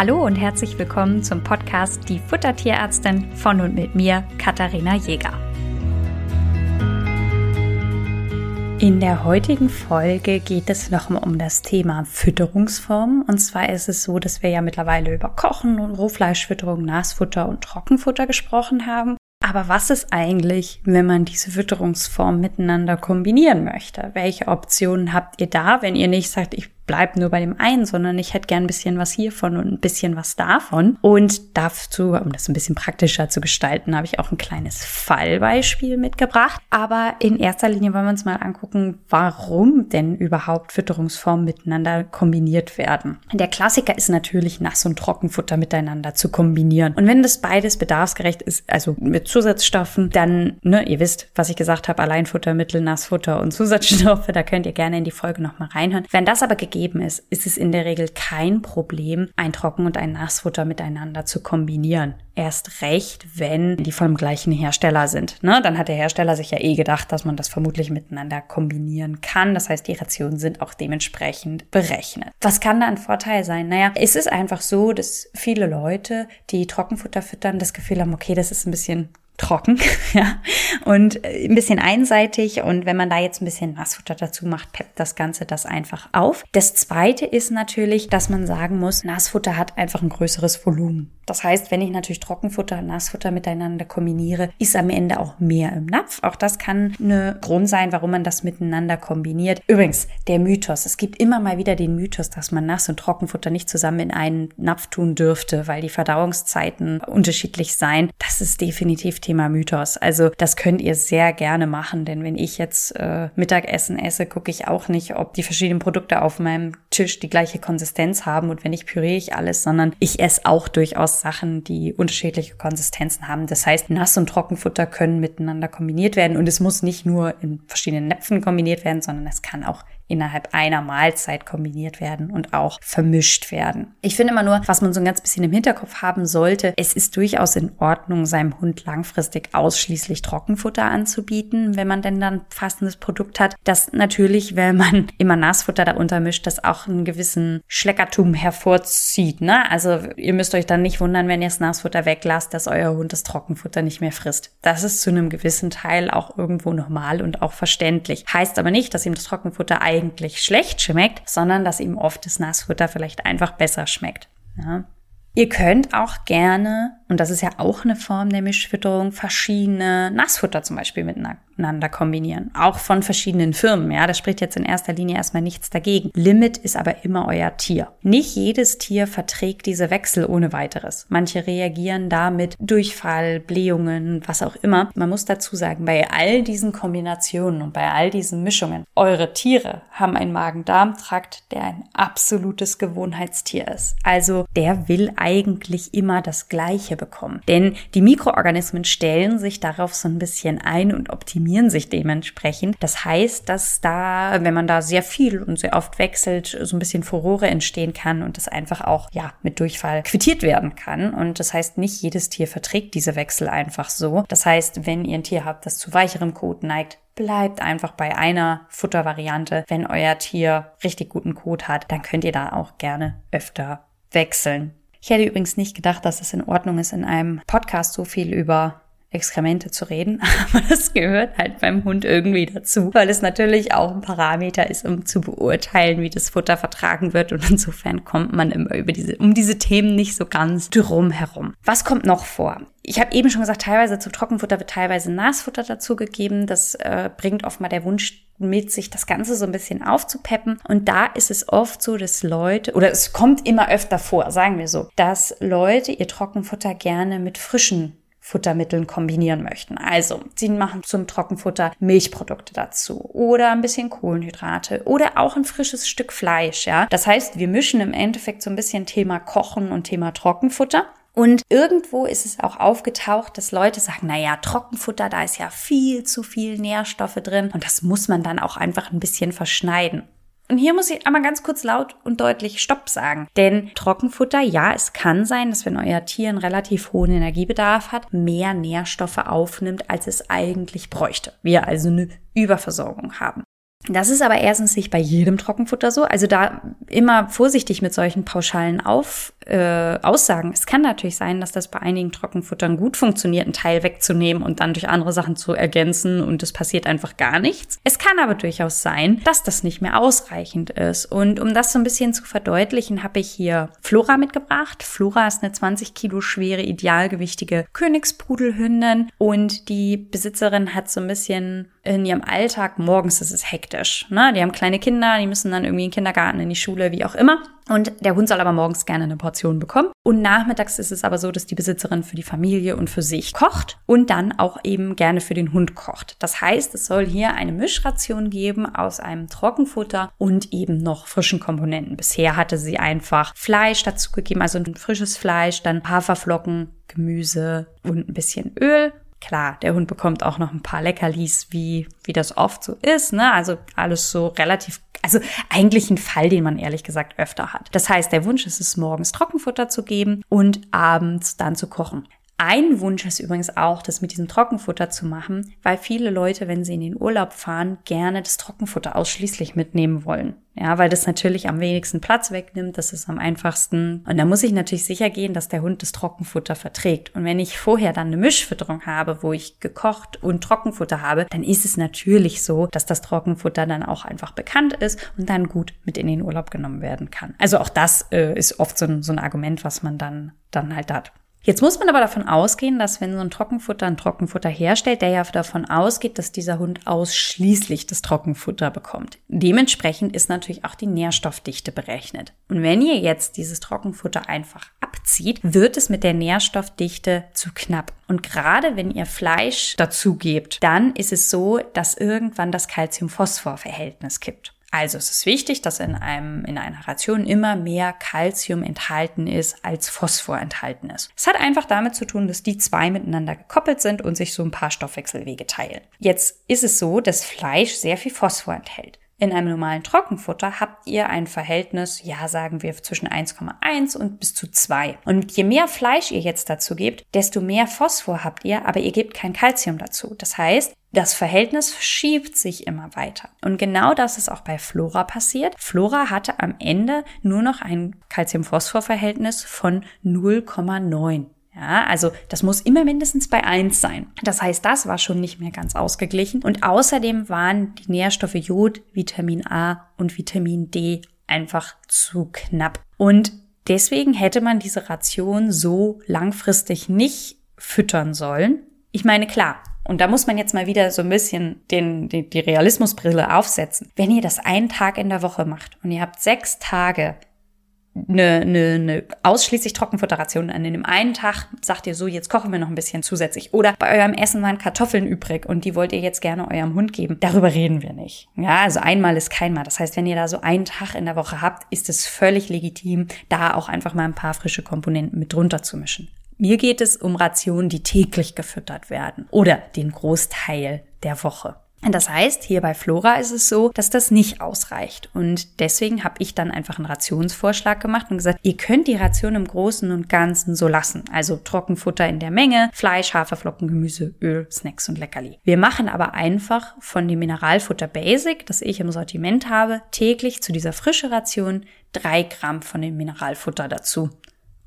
Hallo und herzlich willkommen zum Podcast Die Futtertierärztin von und mit mir, Katharina Jäger. In der heutigen Folge geht es nochmal um das Thema Fütterungsformen. Und zwar ist es so, dass wir ja mittlerweile über Kochen und Rohfleischfütterung, Nassfutter und Trockenfutter gesprochen haben. Aber was ist eigentlich, wenn man diese Fütterungsformen miteinander kombinieren möchte? Welche Optionen habt ihr da, wenn ihr nicht sagt, ich bleib nur bei dem einen, sondern ich hätte gern ein bisschen was hiervon und ein bisschen was davon. Und dazu, um das ein bisschen praktischer zu gestalten, habe ich auch ein kleines Fallbeispiel mitgebracht. Aber in erster Linie wollen wir uns mal angucken, warum denn überhaupt Fütterungsformen miteinander kombiniert werden. Der Klassiker ist natürlich Nass- und Trockenfutter miteinander zu kombinieren. Und wenn das beides bedarfsgerecht ist, also mit Zusatzstoffen, dann, ne, ihr wisst, was ich gesagt habe, Alleinfuttermittel, Nassfutter und Zusatzstoffe, da könnt ihr gerne in die Folge nochmal reinhören. Wenn das aber gegeben gegeben ist, ist es in der Regel kein Problem, ein Trocken- und ein Nassfutter miteinander zu kombinieren. Erst recht, wenn die vom gleichen Hersteller sind. Ne? Dann hat der Hersteller sich ja eh gedacht, dass man das vermutlich miteinander kombinieren kann. Das heißt, die Rationen sind auch dementsprechend berechnet. Was kann da ein Vorteil sein? Naja, es ist einfach so, dass viele Leute, die Trockenfutter füttern, das Gefühl haben, okay, das ist ein bisschen trocken, ja, und äh, ein bisschen einseitig. Und wenn man da jetzt ein bisschen Nassfutter dazu macht, peppt das Ganze das einfach auf. Das zweite ist natürlich, dass man sagen muss, Nassfutter hat einfach ein größeres Volumen. Das heißt, wenn ich natürlich Trockenfutter und Nassfutter miteinander kombiniere, ist am Ende auch mehr im Napf. Auch das kann eine Grund sein, warum man das miteinander kombiniert. Übrigens, der Mythos. Es gibt immer mal wieder den Mythos, dass man Nass- und Trockenfutter nicht zusammen in einen Napf tun dürfte, weil die Verdauungszeiten unterschiedlich seien. Das ist definitiv Thema Mythos. Also das könnt ihr sehr gerne machen, denn wenn ich jetzt äh, Mittagessen esse, gucke ich auch nicht, ob die verschiedenen Produkte auf meinem Tisch die gleiche Konsistenz haben und wenn ich püriere ich alles, sondern ich esse auch durchaus Sachen, die unterschiedliche Konsistenzen haben. Das heißt, Nass- und Trockenfutter können miteinander kombiniert werden und es muss nicht nur in verschiedenen Näpfen kombiniert werden, sondern es kann auch innerhalb einer Mahlzeit kombiniert werden und auch vermischt werden. Ich finde immer nur, was man so ein ganz bisschen im Hinterkopf haben sollte, es ist durchaus in Ordnung, seinem Hund langfristig ausschließlich Trockenfutter anzubieten, wenn man denn dann passendes Produkt hat. Das natürlich, wenn man immer Nassfutter darunter mischt, das auch einen gewissen Schleckertum hervorzieht. Ne? Also ihr müsst euch dann nicht wundern, wenn ihr das Nassfutter weglasst, dass euer Hund das Trockenfutter nicht mehr frisst. Das ist zu einem gewissen Teil auch irgendwo normal und auch verständlich. Heißt aber nicht, dass ihm das Trockenfutter eigentlich schlecht schmeckt, sondern dass ihm oft das Nassfutter vielleicht einfach besser schmeckt. Ja. Ihr könnt auch gerne, und das ist ja auch eine Form der Mischfütterung, verschiedene Nassfutter zum Beispiel miteinander kombinieren. Auch von verschiedenen Firmen. Ja, das spricht jetzt in erster Linie erstmal nichts dagegen. Limit ist aber immer euer Tier. Nicht jedes Tier verträgt diese Wechsel ohne weiteres. Manche reagieren damit Durchfall, Blähungen, was auch immer. Man muss dazu sagen, bei all diesen Kombinationen und bei all diesen Mischungen, eure Tiere haben einen Magen-Darm-Trakt, der ein absolutes Gewohnheitstier ist. Also der will eigentlich immer das Gleiche bekommen. Denn die Mikroorganismen stellen sich darauf so ein bisschen ein und optimieren sich dementsprechend. Das heißt, dass da, wenn man da sehr viel und sehr oft wechselt, so ein bisschen Furore entstehen kann und das einfach auch, ja, mit Durchfall quittiert werden kann. Und das heißt, nicht jedes Tier verträgt diese Wechsel einfach so. Das heißt, wenn ihr ein Tier habt, das zu weicherem Kot neigt, bleibt einfach bei einer Futtervariante. Wenn euer Tier richtig guten Kot hat, dann könnt ihr da auch gerne öfter wechseln. Ich hätte übrigens nicht gedacht, dass es in Ordnung ist, in einem Podcast so viel über Exkremente zu reden, aber das gehört halt beim Hund irgendwie dazu, weil es natürlich auch ein Parameter ist, um zu beurteilen, wie das Futter vertragen wird und insofern kommt man immer über diese, um diese Themen nicht so ganz drum herum. Was kommt noch vor? Ich habe eben schon gesagt, teilweise zu Trockenfutter wird teilweise Nassfutter dazugegeben. Das äh, bringt oft mal der Wunsch mit sich, das Ganze so ein bisschen aufzupeppen. Und da ist es oft so, dass Leute, oder es kommt immer öfter vor, sagen wir so, dass Leute ihr Trockenfutter gerne mit frischen Futtermitteln kombinieren möchten. Also, sie machen zum Trockenfutter Milchprodukte dazu oder ein bisschen Kohlenhydrate oder auch ein frisches Stück Fleisch, ja. Das heißt, wir mischen im Endeffekt so ein bisschen Thema Kochen und Thema Trockenfutter. Und irgendwo ist es auch aufgetaucht, dass Leute sagen, na ja, Trockenfutter, da ist ja viel zu viel Nährstoffe drin und das muss man dann auch einfach ein bisschen verschneiden. Und hier muss ich einmal ganz kurz laut und deutlich Stopp sagen. Denn Trockenfutter, ja, es kann sein, dass wenn euer Tier einen relativ hohen Energiebedarf hat, mehr Nährstoffe aufnimmt, als es eigentlich bräuchte. Wir also eine Überversorgung haben. Das ist aber erstens nicht bei jedem Trockenfutter so. Also da immer vorsichtig mit solchen pauschalen Auf, äh, Aussagen. Es kann natürlich sein, dass das bei einigen Trockenfuttern gut funktioniert, einen Teil wegzunehmen und dann durch andere Sachen zu ergänzen und es passiert einfach gar nichts. Es kann aber durchaus sein, dass das nicht mehr ausreichend ist. Und um das so ein bisschen zu verdeutlichen, habe ich hier Flora mitgebracht. Flora ist eine 20 Kilo schwere, idealgewichtige Königspudelhündin und die Besitzerin hat so ein bisschen in ihrem Alltag, morgens ist es hektisch. Ne? Die haben kleine Kinder, die müssen dann irgendwie in den Kindergarten, in die Schule, wie auch immer. Und der Hund soll aber morgens gerne eine Portion bekommen. Und nachmittags ist es aber so, dass die Besitzerin für die Familie und für sich kocht und dann auch eben gerne für den Hund kocht. Das heißt, es soll hier eine Mischration geben aus einem Trockenfutter und eben noch frischen Komponenten. Bisher hatte sie einfach Fleisch dazu gegeben, also ein frisches Fleisch, dann Haferflocken, Gemüse und ein bisschen Öl Klar, der Hund bekommt auch noch ein paar Leckerlis, wie, wie das oft so ist, ne? Also alles so relativ, also eigentlich ein Fall, den man ehrlich gesagt öfter hat. Das heißt, der Wunsch ist es, morgens Trockenfutter zu geben und abends dann zu kochen. Ein Wunsch ist übrigens auch, das mit diesem Trockenfutter zu machen, weil viele Leute, wenn sie in den Urlaub fahren, gerne das Trockenfutter ausschließlich mitnehmen wollen. Ja, weil das natürlich am wenigsten Platz wegnimmt, das ist am einfachsten. Und da muss ich natürlich sicher gehen, dass der Hund das Trockenfutter verträgt. Und wenn ich vorher dann eine Mischfütterung habe, wo ich gekocht und Trockenfutter habe, dann ist es natürlich so, dass das Trockenfutter dann auch einfach bekannt ist und dann gut mit in den Urlaub genommen werden kann. Also auch das äh, ist oft so ein, so ein Argument, was man dann, dann halt hat. Jetzt muss man aber davon ausgehen, dass wenn so ein Trockenfutter ein Trockenfutter herstellt, der ja davon ausgeht, dass dieser Hund ausschließlich das Trockenfutter bekommt. Dementsprechend ist natürlich auch die Nährstoffdichte berechnet. Und wenn ihr jetzt dieses Trockenfutter einfach abzieht, wird es mit der Nährstoffdichte zu knapp. Und gerade wenn ihr Fleisch dazu gebt, dann ist es so, dass irgendwann das Calcium-Phosphor-Verhältnis kippt. Also es ist wichtig, dass in, einem, in einer Ration immer mehr Calcium enthalten ist, als Phosphor enthalten ist. Es hat einfach damit zu tun, dass die zwei miteinander gekoppelt sind und sich so ein paar Stoffwechselwege teilen. Jetzt ist es so, dass Fleisch sehr viel Phosphor enthält. In einem normalen Trockenfutter habt ihr ein Verhältnis, ja, sagen wir zwischen 1,1 und bis zu 2. Und je mehr Fleisch ihr jetzt dazu gebt, desto mehr Phosphor habt ihr, aber ihr gebt kein Calcium dazu. Das heißt, das Verhältnis verschiebt sich immer weiter. Und genau das ist auch bei Flora passiert. Flora hatte am Ende nur noch ein Calcium-Phosphor-Verhältnis von 0,9. Ja, also das muss immer mindestens bei eins sein. Das heißt, das war schon nicht mehr ganz ausgeglichen. Und außerdem waren die Nährstoffe Jod, Vitamin A und Vitamin D einfach zu knapp. Und deswegen hätte man diese Ration so langfristig nicht füttern sollen. Ich meine, klar, und da muss man jetzt mal wieder so ein bisschen den, die, die Realismusbrille aufsetzen. Wenn ihr das einen Tag in der Woche macht und ihr habt sechs Tage eine, eine, eine ausschließlich Trockenfutteration. An dem einen Tag sagt ihr so, jetzt kochen wir noch ein bisschen zusätzlich. Oder bei eurem Essen waren Kartoffeln übrig und die wollt ihr jetzt gerne eurem Hund geben. Darüber reden wir nicht. Ja, also einmal ist keinmal. Das heißt, wenn ihr da so einen Tag in der Woche habt, ist es völlig legitim, da auch einfach mal ein paar frische Komponenten mit drunter zu mischen. Mir geht es um Rationen, die täglich gefüttert werden oder den Großteil der Woche. Das heißt, hier bei Flora ist es so, dass das nicht ausreicht. Und deswegen habe ich dann einfach einen Rationsvorschlag gemacht und gesagt, ihr könnt die Ration im Großen und Ganzen so lassen. Also Trockenfutter in der Menge, Fleisch, Haferflocken, Gemüse, Öl, Snacks und Leckerli. Wir machen aber einfach von dem Mineralfutter Basic, das ich im Sortiment habe, täglich zu dieser frische Ration drei Gramm von dem Mineralfutter dazu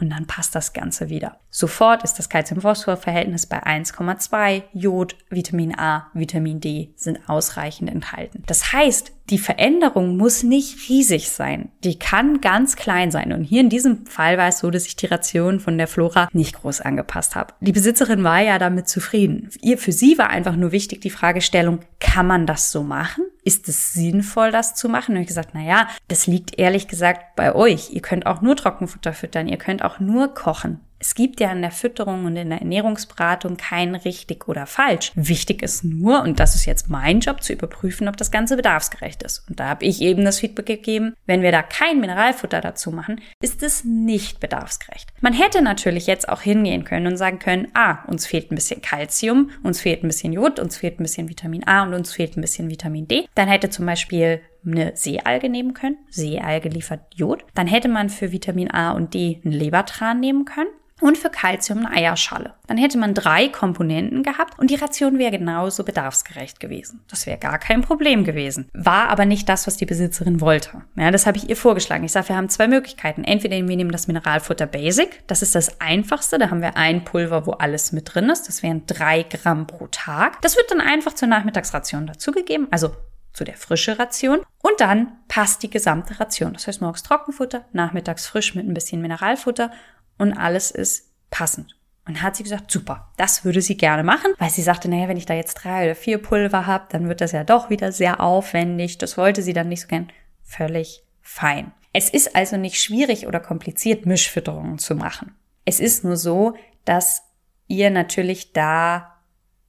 und dann passt das Ganze wieder. Sofort ist das Calcium-Phosphor-Verhältnis bei 1,2. Jod, Vitamin A, Vitamin D sind ausreichend enthalten. Das heißt, die Veränderung muss nicht riesig sein. Die kann ganz klein sein. Und hier in diesem Fall war es so, dass ich die Ration von der Flora nicht groß angepasst habe. Die Besitzerin war ja damit zufrieden. Ihr, für sie war einfach nur wichtig die Fragestellung, kann man das so machen? Ist es sinnvoll, das zu machen? Und ich gesagt, na ja, das liegt ehrlich gesagt bei euch. Ihr könnt auch nur Trockenfutter füttern. Ihr könnt auch nur kochen. Es gibt ja in der Fütterung und in der Ernährungsberatung kein richtig oder falsch. Wichtig ist nur, und das ist jetzt mein Job, zu überprüfen, ob das Ganze bedarfsgerecht ist. Und da habe ich eben das Feedback gegeben, wenn wir da kein Mineralfutter dazu machen, ist es nicht bedarfsgerecht. Man hätte natürlich jetzt auch hingehen können und sagen können, ah, uns fehlt ein bisschen Kalzium, uns fehlt ein bisschen Jod, uns fehlt ein bisschen Vitamin A und uns fehlt ein bisschen Vitamin D. Dann hätte zum Beispiel eine Seealge nehmen können. Seealge liefert Jod. Dann hätte man für Vitamin A und D einen Lebertran nehmen können. und für Kalzium eine Eierschale. Dann hätte man drei Komponenten gehabt und die Ration wäre genauso bedarfsgerecht gewesen. Das wäre gar kein Problem gewesen. War aber nicht das, was die Besitzerin wollte. Ja, das habe ich ihr vorgeschlagen. Ich sage, wir haben zwei Möglichkeiten. Entweder wir nehmen das Mineralfutter Basic. Das ist das einfachste. Da haben wir ein Pulver, wo alles mit drin ist. Das wären drei Gramm pro Tag. Das wird dann einfach zur Nachmittagsration dazugegeben. Also zu der frische Ration und dann passt die gesamte Ration. Das heißt morgens Trockenfutter, nachmittags frisch mit ein bisschen Mineralfutter und alles ist passend. Und hat sie gesagt, super, das würde sie gerne machen, weil sie sagte, naja, wenn ich da jetzt drei oder vier Pulver habe, dann wird das ja doch wieder sehr aufwendig. Das wollte sie dann nicht so gern. Völlig fein. Es ist also nicht schwierig oder kompliziert, Mischfütterungen zu machen. Es ist nur so, dass ihr natürlich da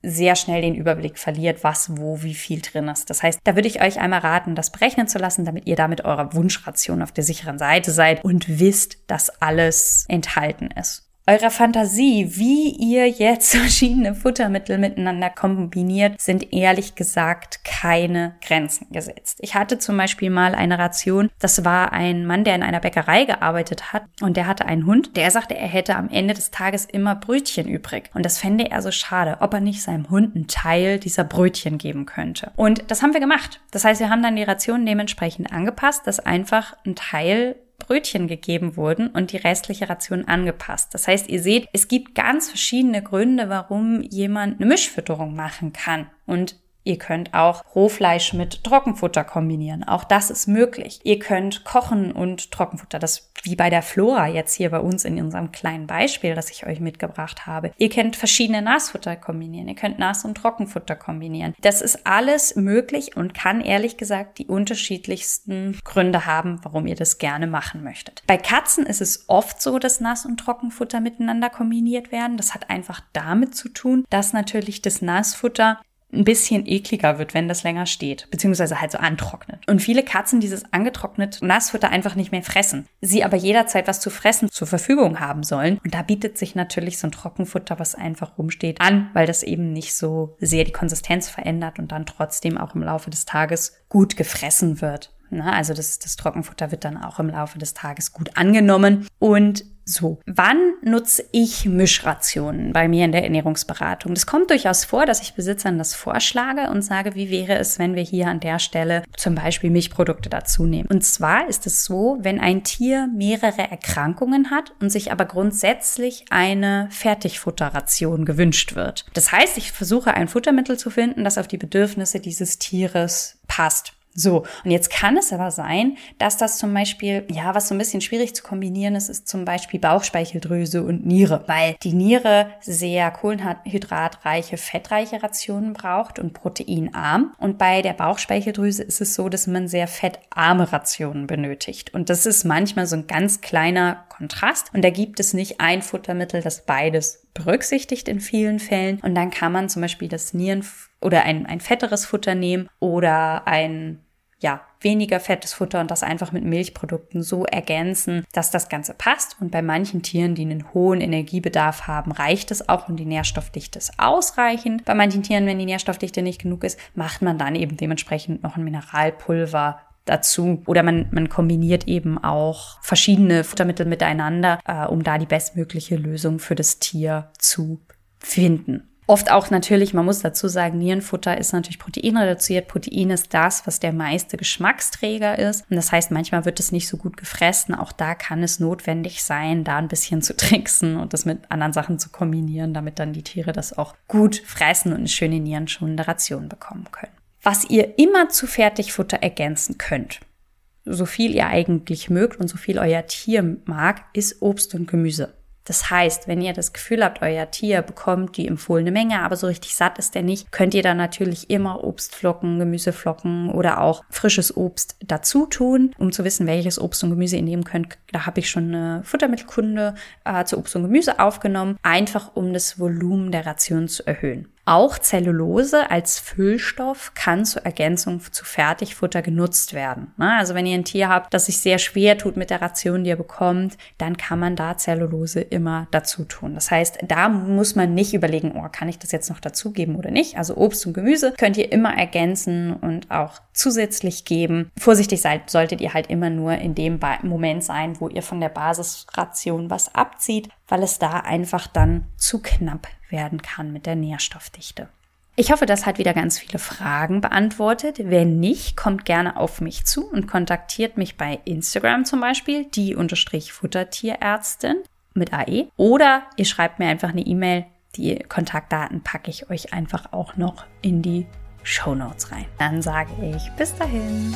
sehr schnell den Überblick verliert, was, wo, wie viel drin ist. Das heißt, da würde ich euch einmal raten, das berechnen zu lassen, damit ihr da mit eurer Wunschration auf der sicheren Seite seid und wisst, dass alles enthalten ist eurer Fantasie, wie ihr jetzt verschiedene Futtermittel miteinander kombiniert, sind ehrlich gesagt keine Grenzen gesetzt. Ich hatte zum Beispiel mal eine Ration, das war ein Mann, der in einer Bäckerei gearbeitet hat und der hatte einen Hund, der sagte, er hätte am Ende des Tages immer Brötchen übrig. Und das fände er so schade, ob er nicht seinem Hund einen Teil dieser Brötchen geben könnte. Und das haben wir gemacht. Das heißt, wir haben dann die Ration dementsprechend angepasst, dass einfach ein Teil Brötchen gegeben wurden und die restliche Ration angepasst. Das heißt, ihr seht, es gibt ganz verschiedene Gründe, warum jemand eine Mischfütterung machen kann. Und Ihr könnt auch Rohfleisch mit Trockenfutter kombinieren. Auch das ist möglich. Ihr könnt kochen und Trockenfutter. Das wie bei der Flora jetzt hier bei uns in unserem kleinen Beispiel, das ich euch mitgebracht habe. Ihr könnt verschiedene Nassfutter kombinieren. Ihr könnt Nass- und Trockenfutter kombinieren. Das ist alles möglich und kann ehrlich gesagt die unterschiedlichsten Gründe haben, warum ihr das gerne machen möchtet. Bei Katzen ist es oft so, dass Nass- und Trockenfutter miteinander kombiniert werden. Das hat einfach damit zu tun, dass natürlich das Nassfutter ein bisschen ekliger wird, wenn das länger steht, beziehungsweise halt so antrocknet. Und viele Katzen dieses angetrocknete Nassfutter einfach nicht mehr fressen. Sie aber jederzeit was zu fressen zur Verfügung haben sollen. Und da bietet sich natürlich so ein Trockenfutter, was einfach rumsteht, an, weil das eben nicht so sehr die Konsistenz verändert und dann trotzdem auch im Laufe des Tages gut gefressen wird. Also das, das Trockenfutter wird dann auch im Laufe des Tages gut angenommen. Und so, wann nutze ich Mischrationen bei mir in der Ernährungsberatung? Das kommt durchaus vor, dass ich Besitzern das vorschlage und sage, wie wäre es, wenn wir hier an der Stelle zum Beispiel Milchprodukte dazu nehmen. Und zwar ist es so, wenn ein Tier mehrere Erkrankungen hat und sich aber grundsätzlich eine Fertigfutterration gewünscht wird. Das heißt, ich versuche ein Futtermittel zu finden, das auf die Bedürfnisse dieses Tieres passt. So, und jetzt kann es aber sein, dass das zum Beispiel, ja, was so ein bisschen schwierig zu kombinieren ist, ist zum Beispiel Bauchspeicheldrüse und Niere, weil die Niere sehr kohlenhydratreiche, fettreiche Rationen braucht und proteinarm. Und bei der Bauchspeicheldrüse ist es so, dass man sehr fettarme Rationen benötigt. Und das ist manchmal so ein ganz kleiner Kontrast. Und da gibt es nicht ein Futtermittel, das beides berücksichtigt in vielen Fällen. Und dann kann man zum Beispiel das Nieren oder ein, ein fetteres Futter nehmen oder ein ja, weniger fettes Futter und das einfach mit Milchprodukten so ergänzen, dass das Ganze passt. Und bei manchen Tieren, die einen hohen Energiebedarf haben, reicht es auch und die Nährstoffdichte ist ausreichend. Bei manchen Tieren, wenn die Nährstoffdichte nicht genug ist, macht man dann eben dementsprechend noch ein Mineralpulver dazu. Oder man, man kombiniert eben auch verschiedene Futtermittel miteinander, äh, um da die bestmögliche Lösung für das Tier zu finden. Oft auch natürlich, man muss dazu sagen, Nierenfutter ist natürlich proteinreduziert. Protein ist das, was der meiste Geschmacksträger ist. Und das heißt, manchmal wird es nicht so gut gefressen. Auch da kann es notwendig sein, da ein bisschen zu tricksen und das mit anderen Sachen zu kombinieren, damit dann die Tiere das auch gut fressen und eine schöne nierenschonende Ration bekommen können. Was ihr immer zu Fertigfutter ergänzen könnt, so viel ihr eigentlich mögt und so viel euer Tier mag, ist Obst und Gemüse. Das heißt, wenn ihr das Gefühl habt, euer Tier bekommt die empfohlene Menge, aber so richtig satt ist er nicht, könnt ihr dann natürlich immer Obstflocken, Gemüseflocken oder auch frisches Obst dazu tun, um zu wissen, welches Obst und Gemüse ihr nehmen könnt. Da habe ich schon eine Futtermittelkunde äh, zu Obst und Gemüse aufgenommen, einfach um das Volumen der Ration zu erhöhen. Auch Zellulose als Füllstoff kann zur Ergänzung zu Fertigfutter genutzt werden. Ne? Also wenn ihr ein Tier habt, das sich sehr schwer tut mit der Ration, die ihr bekommt, dann kann man da Zellulose immer dazu tun. Das heißt, da muss man nicht überlegen, oh, kann ich das jetzt noch dazugeben oder nicht? Also Obst und Gemüse könnt ihr immer ergänzen und auch zusätzlich geben. Vorsichtig seid, solltet ihr halt immer nur in dem Moment sein, wo ihr von der Basisration was abzieht, weil es da einfach dann zu knapp werden kann mit der Nährstoffdichte. Ich hoffe, das hat wieder ganz viele Fragen beantwortet. Wenn nicht, kommt gerne auf mich zu und kontaktiert mich bei Instagram zum Beispiel, die unterstrich Futtertierärztin mit AE. Oder ihr schreibt mir einfach eine E-Mail. Die Kontaktdaten packe ich euch einfach auch noch in die Show Notes rein. Dann sage ich bis dahin.